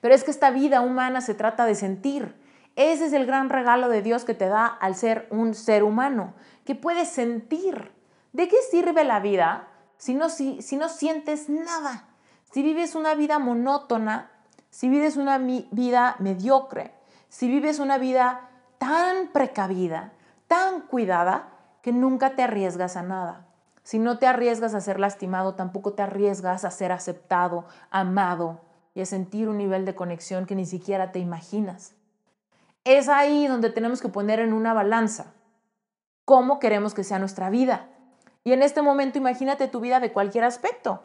Pero es que esta vida humana se trata de sentir. Ese es el gran regalo de Dios que te da al ser un ser humano, que puedes sentir. ¿De qué sirve la vida si no, si, no sientes nada? Si vives una vida monótona, si vives una vida mediocre, si vives una vida tan precavida, tan cuidada, que nunca te arriesgas a nada. Si no te arriesgas a ser lastimado, tampoco te arriesgas a ser aceptado, amado, y a sentir un nivel de conexión que ni siquiera te imaginas. Es ahí donde tenemos que poner en una balanza cómo queremos que sea nuestra vida. Y en este momento imagínate tu vida de cualquier aspecto.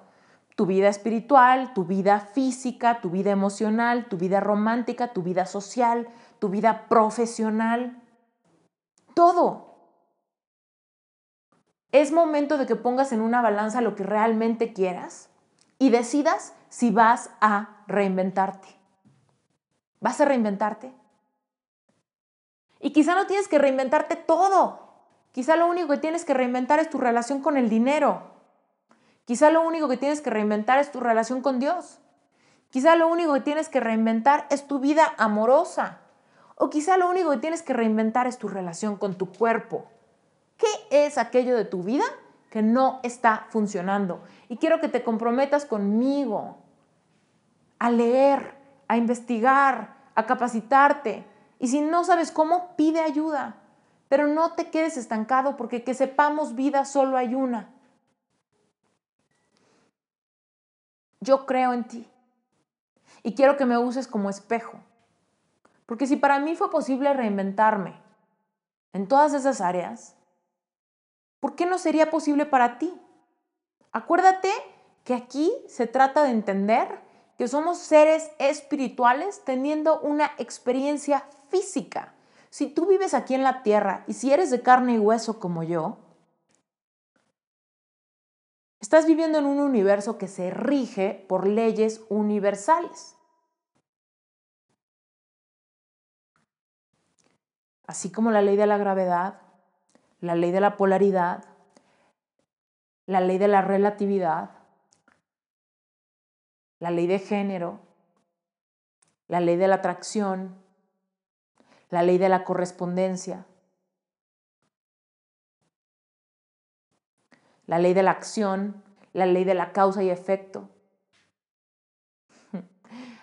Tu vida espiritual, tu vida física, tu vida emocional, tu vida romántica, tu vida social, tu vida profesional. Todo. Es momento de que pongas en una balanza lo que realmente quieras y decidas si vas a reinventarte. ¿Vas a reinventarte? Y quizá no tienes que reinventarte todo. Quizá lo único que tienes que reinventar es tu relación con el dinero. Quizá lo único que tienes que reinventar es tu relación con Dios. Quizá lo único que tienes que reinventar es tu vida amorosa. O quizá lo único que tienes que reinventar es tu relación con tu cuerpo. ¿Qué es aquello de tu vida que no está funcionando? Y quiero que te comprometas conmigo a leer, a investigar, a capacitarte. Y si no sabes cómo, pide ayuda. Pero no te quedes estancado porque que sepamos vida solo hay una. Yo creo en ti y quiero que me uses como espejo. Porque si para mí fue posible reinventarme en todas esas áreas, ¿por qué no sería posible para ti? Acuérdate que aquí se trata de entender que somos seres espirituales teniendo una experiencia física. Si tú vives aquí en la tierra y si eres de carne y hueso como yo, estás viviendo en un universo que se rige por leyes universales. así como la ley de la gravedad, la ley de la polaridad, la ley de la relatividad, la ley de género, la ley de la atracción, la ley de la correspondencia, la ley de la acción, la ley de la causa y efecto.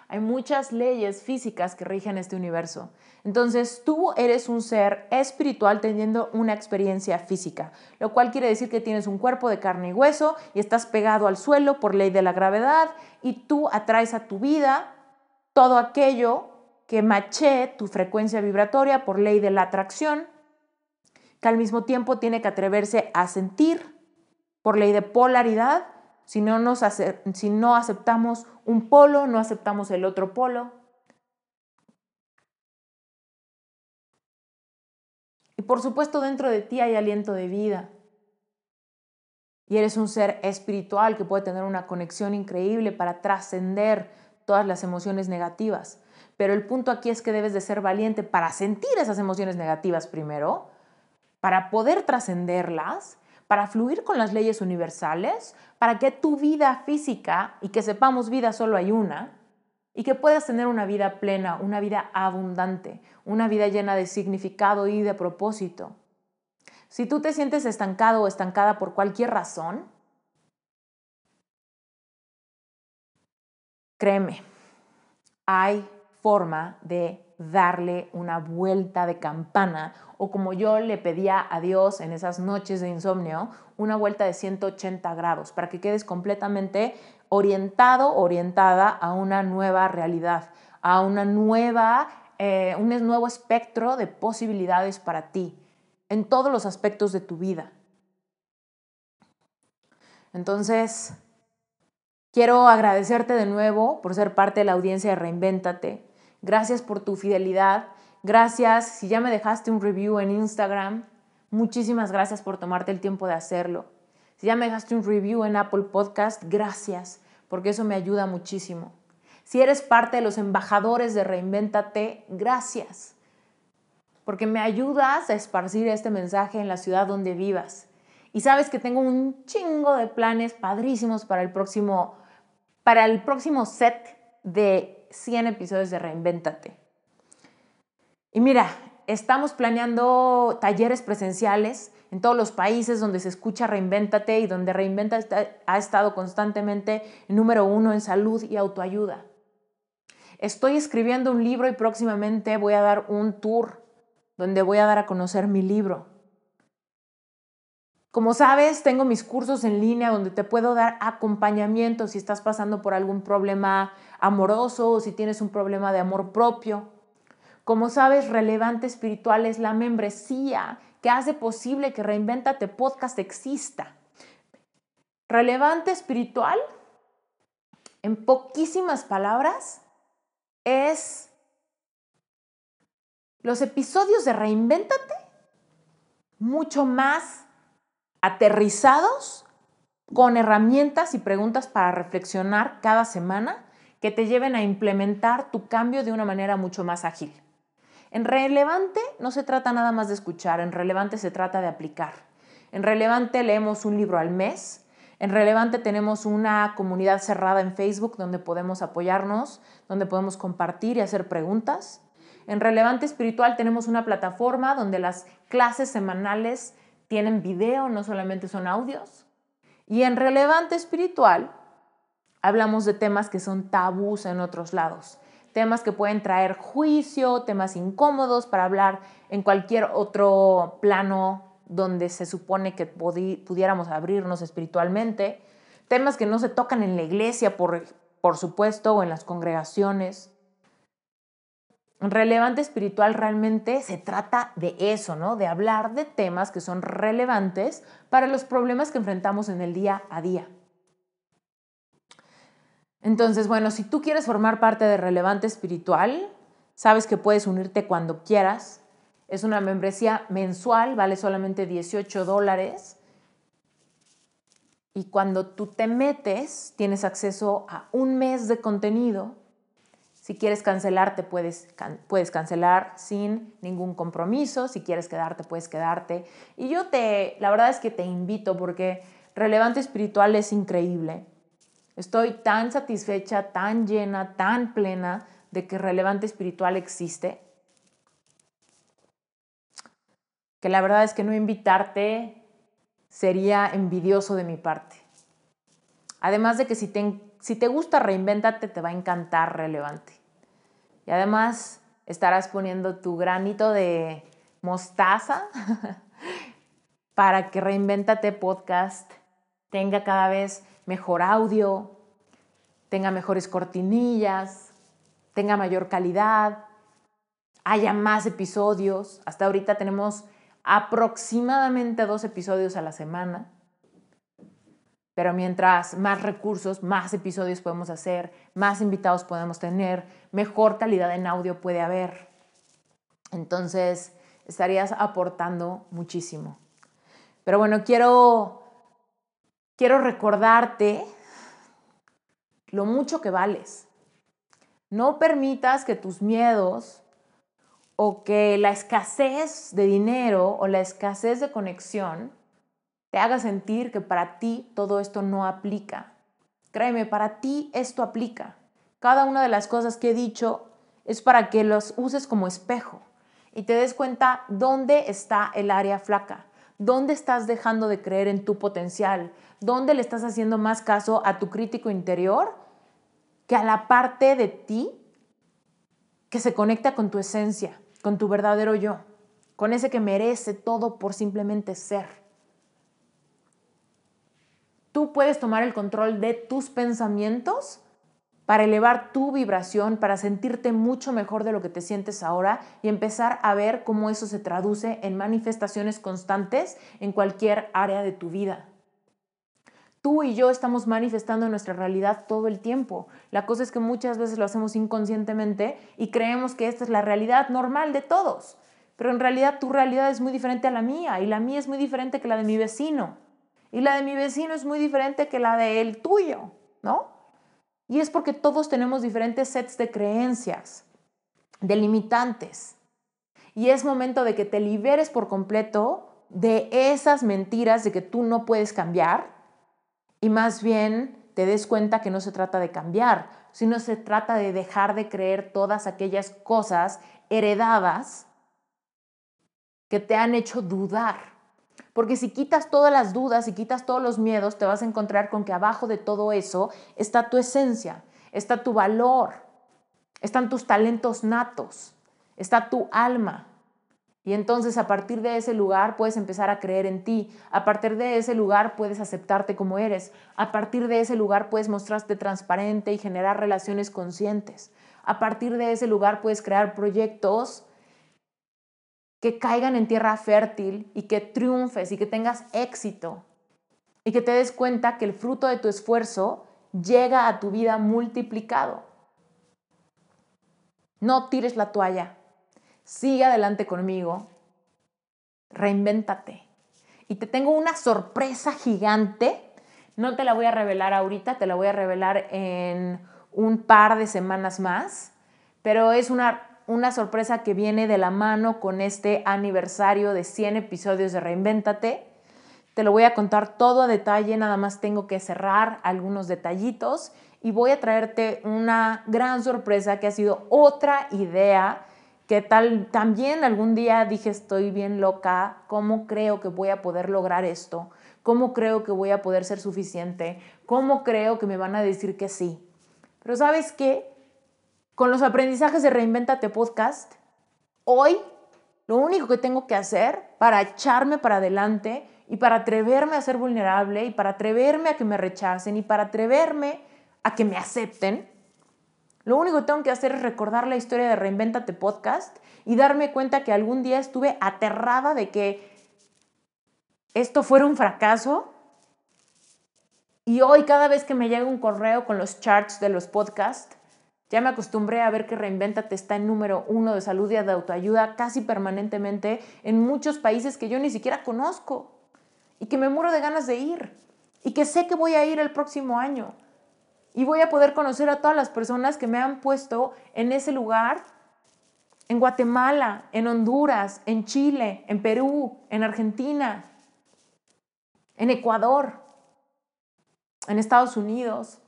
Hay muchas leyes físicas que rigen este universo. Entonces tú eres un ser espiritual teniendo una experiencia física, lo cual quiere decir que tienes un cuerpo de carne y hueso y estás pegado al suelo por ley de la gravedad y tú atraes a tu vida todo aquello que maché tu frecuencia vibratoria por ley de la atracción, que al mismo tiempo tiene que atreverse a sentir por ley de polaridad. Si no, nos si no aceptamos un polo, no aceptamos el otro polo. Y por supuesto dentro de ti hay aliento de vida. Y eres un ser espiritual que puede tener una conexión increíble para trascender todas las emociones negativas. Pero el punto aquí es que debes de ser valiente para sentir esas emociones negativas primero, para poder trascenderlas, para fluir con las leyes universales, para que tu vida física, y que sepamos vida solo hay una, y que puedas tener una vida plena, una vida abundante, una vida llena de significado y de propósito. Si tú te sientes estancado o estancada por cualquier razón, créeme, hay forma de darle una vuelta de campana o como yo le pedía a Dios en esas noches de insomnio, una vuelta de 180 grados para que quedes completamente orientado, orientada a una nueva realidad, a una nueva, eh, un nuevo espectro de posibilidades para ti en todos los aspectos de tu vida. Entonces, quiero agradecerte de nuevo por ser parte de la audiencia de Reinvéntate. Gracias por tu fidelidad. Gracias si ya me dejaste un review en Instagram. Muchísimas gracias por tomarte el tiempo de hacerlo. Si ya me dejaste un review en Apple Podcast, gracias, porque eso me ayuda muchísimo. Si eres parte de los embajadores de Reinvéntate, gracias, porque me ayudas a esparcir este mensaje en la ciudad donde vivas. Y sabes que tengo un chingo de planes padrísimos para el próximo, para el próximo set de 100 episodios de Reinvéntate. Y mira, estamos planeando talleres presenciales en todos los países donde se escucha Reinvéntate y donde Reinvéntate ha estado constantemente número uno en salud y autoayuda. Estoy escribiendo un libro y próximamente voy a dar un tour donde voy a dar a conocer mi libro. Como sabes, tengo mis cursos en línea donde te puedo dar acompañamiento si estás pasando por algún problema amoroso o si tienes un problema de amor propio. Como sabes, Relevante Espiritual es la membresía que hace posible que Reinventate Podcast exista. Relevante Espiritual, en poquísimas palabras, es los episodios de Reinventate mucho más aterrizados con herramientas y preguntas para reflexionar cada semana que te lleven a implementar tu cambio de una manera mucho más ágil. En relevante no se trata nada más de escuchar, en relevante se trata de aplicar. En relevante leemos un libro al mes, en relevante tenemos una comunidad cerrada en Facebook donde podemos apoyarnos, donde podemos compartir y hacer preguntas. En relevante espiritual tenemos una plataforma donde las clases semanales tienen video, no solamente son audios. Y en relevante espiritual hablamos de temas que son tabús en otros lados, temas que pueden traer juicio, temas incómodos para hablar en cualquier otro plano donde se supone que pudiéramos abrirnos espiritualmente, temas que no se tocan en la iglesia, por, por supuesto, o en las congregaciones relevante espiritual realmente se trata de eso, ¿no? De hablar de temas que son relevantes para los problemas que enfrentamos en el día a día. Entonces, bueno, si tú quieres formar parte de Relevante Espiritual, sabes que puedes unirte cuando quieras. Es una membresía mensual, vale solamente 18 dólares. Y cuando tú te metes, tienes acceso a un mes de contenido Si quieres cancelarte, puedes, puedes cancelar sin ningún compromiso. Si quieres quedarte, puedes quedarte. Y yo te, la verdad es que te invito porque relevante espiritual es increíble. Estoy tan satisfecha, tan llena, tan plena de que relevante espiritual existe, que la verdad es que no invitarte sería envidioso de mi parte. Además de que si te, si te gusta Reinvéntate, te va a encantar relevante. Y además estarás poniendo tu granito de mostaza para que Reinvéntate Podcast tenga cada vez mejor audio, tenga mejores cortinillas, tenga mayor calidad, haya más episodios. Hasta ahorita tenemos aproximadamente dos episodios a la semana. Pero mientras más recursos, más episodios podemos hacer, más invitados podemos tener, mejor calidad en audio puede haber. Entonces, estarías aportando muchísimo. Pero bueno, quiero, quiero recordarte lo mucho que vales. No permitas que tus miedos o que la escasez de dinero o la escasez de conexión te haga sentir que para ti todo esto no aplica. Créeme, para ti esto aplica. Cada una de las cosas que he dicho es para que los uses como espejo y te des cuenta dónde está el área flaca, dónde estás dejando de creer en tu potencial, dónde le estás haciendo más caso a tu crítico interior que a la parte de ti que se conecta con tu esencia con tu verdadero yo, con ese que merece todo por simplemente ser. Tú puedes tomar el control de tus pensamientos para elevar tu vibración, para sentirte mucho mejor de lo que te sientes ahora y empezar a ver cómo eso se traduce en manifestaciones constantes en cualquier área de tu vida. Tú y yo estamos manifestando nuestra realidad todo el tiempo. La cosa es que muchas veces lo hacemos inconscientemente y creemos que esta es la realidad normal de todos. Pero en realidad tu realidad es muy diferente a la mía y la mía es muy diferente que la de mi vecino. Y la de mi vecino es muy diferente que la de el tuyo, ¿no? Y es porque todos tenemos diferentes sets de creencias, de limitantes. Y es momento de que te liberes por completo de esas mentiras de que tú no puedes cambiar y más bien te des cuenta que no se trata de cambiar, sino se trata de dejar de creer todas aquellas cosas heredadas que te han hecho dudar. Porque si quitas todas las dudas y quitas todos los miedos, te vas a encontrar con que abajo de todo eso está tu esencia, está tu valor, están tus talentos natos, está tu alma, y entonces a partir de ese lugar puedes empezar a creer en ti. A partir de ese lugar puedes aceptarte como eres. A partir de ese lugar puedes mostrarte transparente y generar relaciones conscientes. A partir de ese lugar puedes crear proyectos que caigan en tierra fértil y que triunfes y que tengas éxito. Y que te des cuenta que el fruto de tu esfuerzo llega a tu vida multiplicado. No tires la toalla sigue adelante conmigo, reinvéntate. Y te tengo una sorpresa gigante. No te la voy a revelar ahorita, te la voy a revelar en un par de semanas más, pero es una, una sorpresa que viene de la mano con este aniversario de 100 episodios de Reinvéntate. Te lo voy a contar todo a detalle, nada más tengo que cerrar algunos detallitos y voy a traerte una gran sorpresa que ha sido otra idea que tal también algún día dije estoy bien loca, ¿cómo creo que voy a poder lograr esto? ¿Cómo creo que voy a poder ser suficiente? ¿Cómo creo que me van a decir que sí? Pero sabes qué? Con los aprendizajes de Reinventate Podcast, hoy lo único que tengo que hacer para echarme para adelante y para atreverme a ser vulnerable y para atreverme a que me rechacen y para atreverme a que me acepten, lo único que tengo que hacer es recordar la historia de Reinventate Podcast y darme cuenta que algún día estuve aterrada de que esto fuera un fracaso. Y hoy cada vez que me llega un correo con los charts de los podcasts, ya me acostumbré a ver que Reinventate está en número uno de salud y de autoayuda casi permanentemente en muchos países que yo ni siquiera conozco y que me muero de ganas de ir y que sé que voy a ir el próximo año Y voy a poder conocer a todas las personas que me han puesto en ese lugar, en Guatemala, en Honduras, en Chile, en Perú, en Argentina, en Ecuador, en Estados Unidos.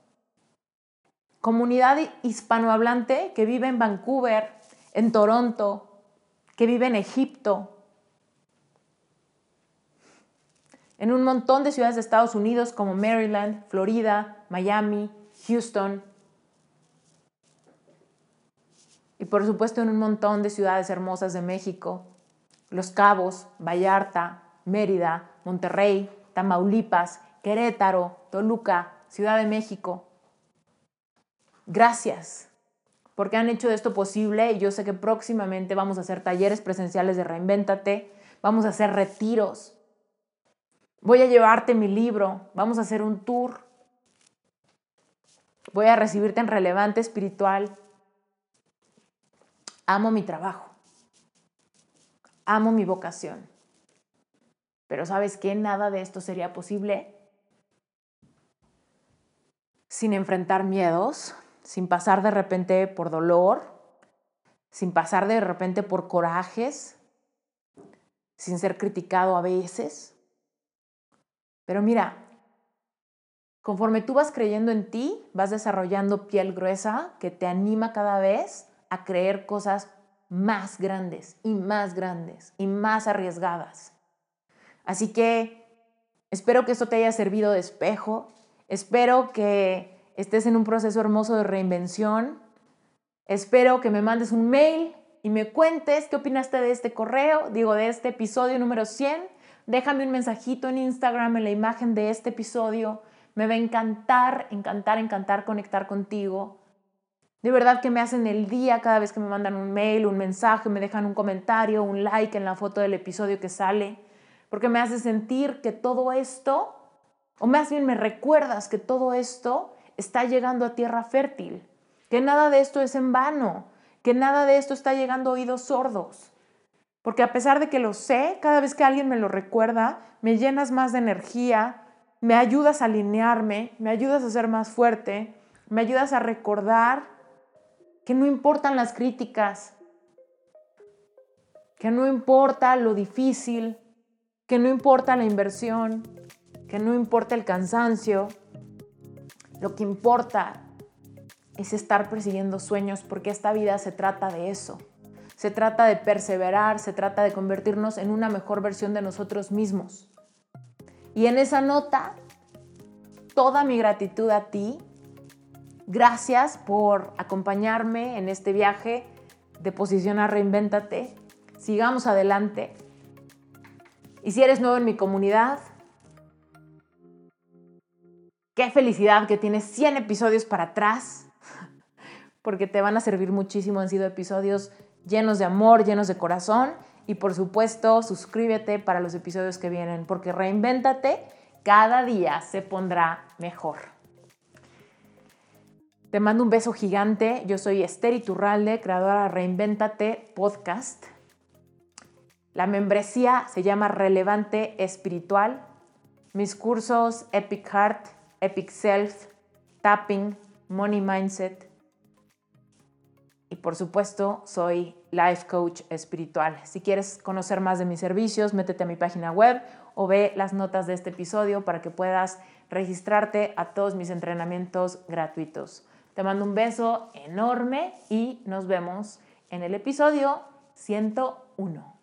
Comunidad hispanohablante que vive en Vancouver, en Toronto, que vive en Egipto, en un montón de ciudades de Estados Unidos como Maryland, Florida, Miami, Houston. Y por supuesto en un montón de ciudades hermosas de México, Los Cabos, Vallarta, Mérida, Monterrey, Tamaulipas, Querétaro, Toluca, Ciudad de México. Gracias porque han hecho esto posible y yo sé que próximamente vamos a hacer talleres presenciales de Reinvéntate, vamos a hacer retiros, voy a llevarte mi libro, vamos a hacer un tour, voy a recibirte en relevante espiritual. Amo mi trabajo, amo mi vocación, pero ¿sabes qué? Nada de esto sería posible sin enfrentar miedos, sin pasar de repente por dolor, sin pasar de repente por corajes, sin ser criticado a veces. Pero mira, conforme tú vas creyendo en ti, vas desarrollando piel gruesa que te anima cada vez a creer cosas más grandes y más grandes y más arriesgadas. Así que espero que esto te haya servido de espejo, espero que estés en un proceso hermoso de reinvención. Espero que me mandes un mail y me cuentes qué opinaste de este correo, digo, de este episodio número 100. Déjame un mensajito en Instagram en la imagen de este episodio. Me va a encantar, encantar, encantar conectar contigo. De verdad que me hacen el día cada vez que me mandan un mail, un mensaje, me dejan un comentario, un like en la foto del episodio que sale, porque me hace sentir que todo esto, o más bien me recuerdas que todo esto está llegando a tierra fértil, que nada de esto es en vano, que nada de esto está llegando a oídos sordos. Porque a pesar de que lo sé, cada vez que alguien me lo recuerda, me llenas más de energía, me ayudas a alinearme, me ayudas a ser más fuerte, me ayudas a recordar que no importan las críticas, que no importa lo difícil, que no importa la inversión, que no importa el cansancio, lo que importa es estar persiguiendo sueños porque esta vida se trata de eso. Se trata de perseverar, se trata de convertirnos en una mejor versión de nosotros mismos. Y en esa nota, toda mi gratitud a ti. Gracias por acompañarme en este viaje de posicionar Reinvéntate. Sigamos adelante. Y si eres nuevo en mi comunidad, Qué felicidad que tienes 100 episodios para atrás, porque te van a servir muchísimo. Han sido episodios llenos de amor, llenos de corazón. Y por supuesto, suscríbete para los episodios que vienen, porque reinvéntate, cada día se pondrá mejor. Te mando un beso gigante. Yo soy Esther Iturralde, creadora de Reinvéntate Podcast. La membresía se llama Relevante Espiritual. Mis cursos Epic Heart Epic Self, Tapping, Money Mindset. Y por supuesto, soy Life Coach Espiritual. Si quieres conocer más de mis servicios, métete a mi página web o ve las notas de este episodio para que puedas registrarte a todos mis entrenamientos gratuitos. Te mando un beso enorme y nos vemos en el episodio 101.